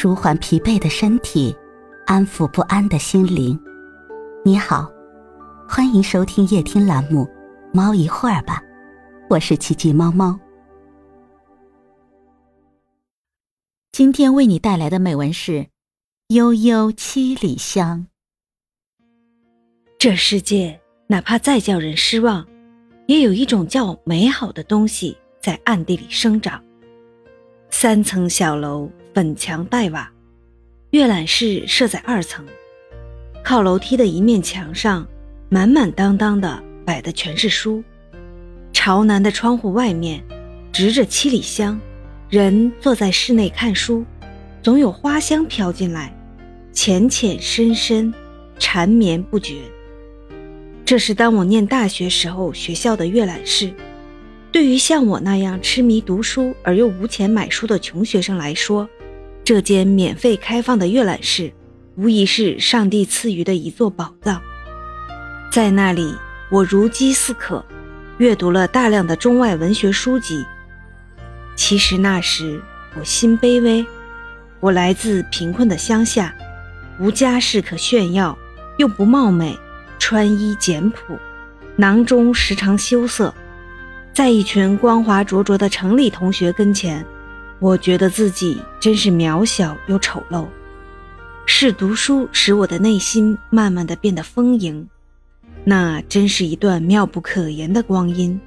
舒缓疲惫的身体，安抚不安的心灵。你好，欢迎收听夜听栏目《猫一会儿吧》，我是奇迹猫猫。今天为你带来的美文是《悠悠七里香》。这世界哪怕再叫人失望，也有一种叫美好的东西在暗地里生长。三层小楼。粉墙黛瓦，阅览室设在二层。靠楼梯的一面墙上，满满当当的摆的全是书。朝南的窗户外面，植着七里香。人坐在室内看书，总有花香飘进来，浅浅深深，缠绵不绝。这是当我念大学时候学校的阅览室。对于像我那样痴迷读书而又无钱买书的穷学生来说，这间免费开放的阅览室，无疑是上帝赐予的一座宝藏。在那里，我如饥似渴，阅读了大量的中外文学书籍。其实那时我心卑微，我来自贫困的乡下，无家世可炫耀，又不貌美，穿衣简朴，囊中时常羞涩，在一群光华灼灼的城里同学跟前。我觉得自己真是渺小又丑陋，是读书使我的内心慢慢的变得丰盈，那真是一段妙不可言的光阴。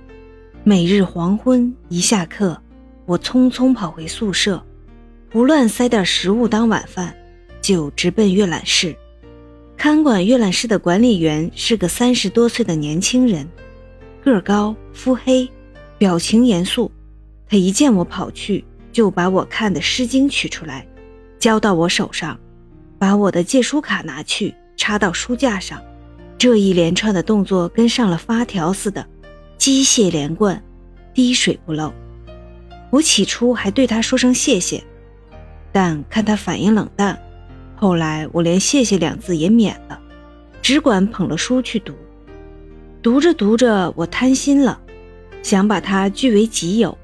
每日黄昏一下课，我匆匆跑回宿舍，胡乱塞点食物当晚饭，就直奔阅览室。看管阅览室的管理员是个三十多岁的年轻人，个高肤黑，表情严肃。他一见我跑去。就把我看的《诗经》取出来，交到我手上，把我的借书卡拿去插到书架上，这一连串的动作跟上了发条似的，机械连贯，滴水不漏。我起初还对他说声谢谢，但看他反应冷淡，后来我连谢谢两字也免了，只管捧了书去读。读着读着，我贪心了，想把它据为己有。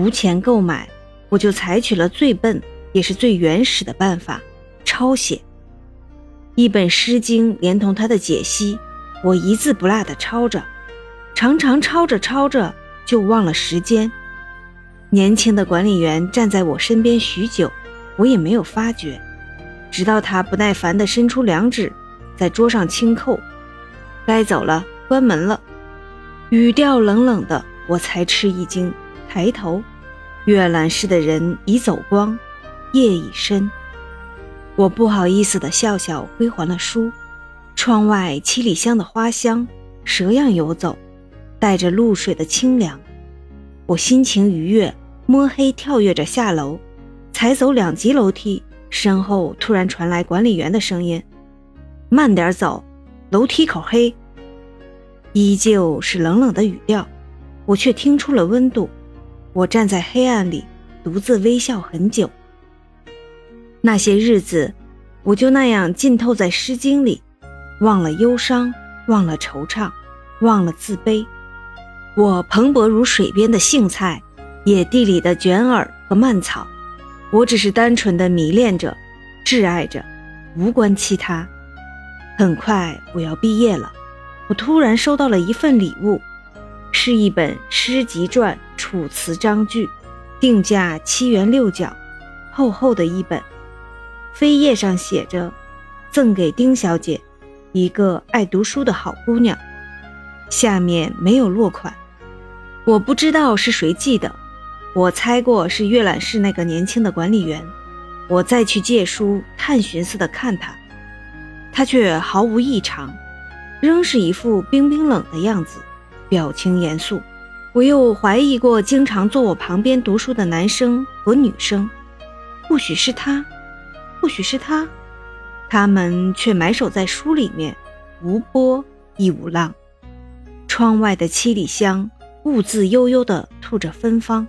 无钱购买，我就采取了最笨也是最原始的办法——抄写一本《诗经》，连同它的解析，我一字不落地抄着。常常抄着抄着就忘了时间。年轻的管理员站在我身边许久，我也没有发觉，直到他不耐烦地伸出两指，在桌上轻扣：“该走了，关门了。”语调冷冷的，我才吃一惊。抬头，阅览室的人已走光，夜已深。我不好意思地笑笑，归还了书。窗外七里香的花香蛇样游走，带着露水的清凉。我心情愉悦，摸黑跳跃着下楼。才走两级楼梯，身后突然传来管理员的声音：“慢点走，楼梯口黑。”依旧是冷冷的语调，我却听出了温度。我站在黑暗里，独自微笑很久。那些日子，我就那样浸透在《诗经》里，忘了忧伤，忘了惆怅，忘了自卑。我蓬勃如水边的荇菜，野地里的卷耳和蔓草。我只是单纯的迷恋着，挚爱着，无关其他。很快我要毕业了，我突然收到了一份礼物。是一本诗集传《楚辞章句》，定价七元六角，厚厚的一本。扉页上写着：“赠给丁小姐，一个爱读书的好姑娘。”下面没有落款，我不知道是谁寄的，我猜过是阅览室那个年轻的管理员。我再去借书，探寻似的看他，他却毫无异常，仍是一副冰冰冷的样子。表情严肃，我又怀疑过经常坐我旁边读书的男生和女生，或许是他，或许是他，他们却埋首在书里面，无波亦无浪。窗外的七里香兀自悠悠地吐着芬芳，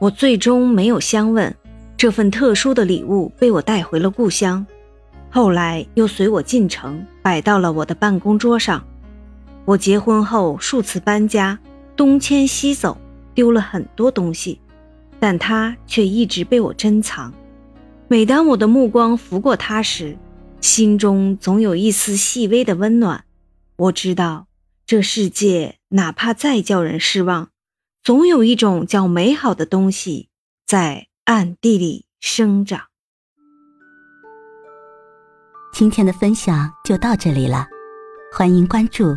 我最终没有相问，这份特殊的礼物被我带回了故乡，后来又随我进城，摆到了我的办公桌上。我结婚后数次搬家，东迁西走，丢了很多东西，但它却一直被我珍藏。每当我的目光拂过它时，心中总有一丝细微的温暖。我知道，这世界哪怕再叫人失望，总有一种叫美好的东西在暗地里生长。今天的分享就到这里了，欢迎关注、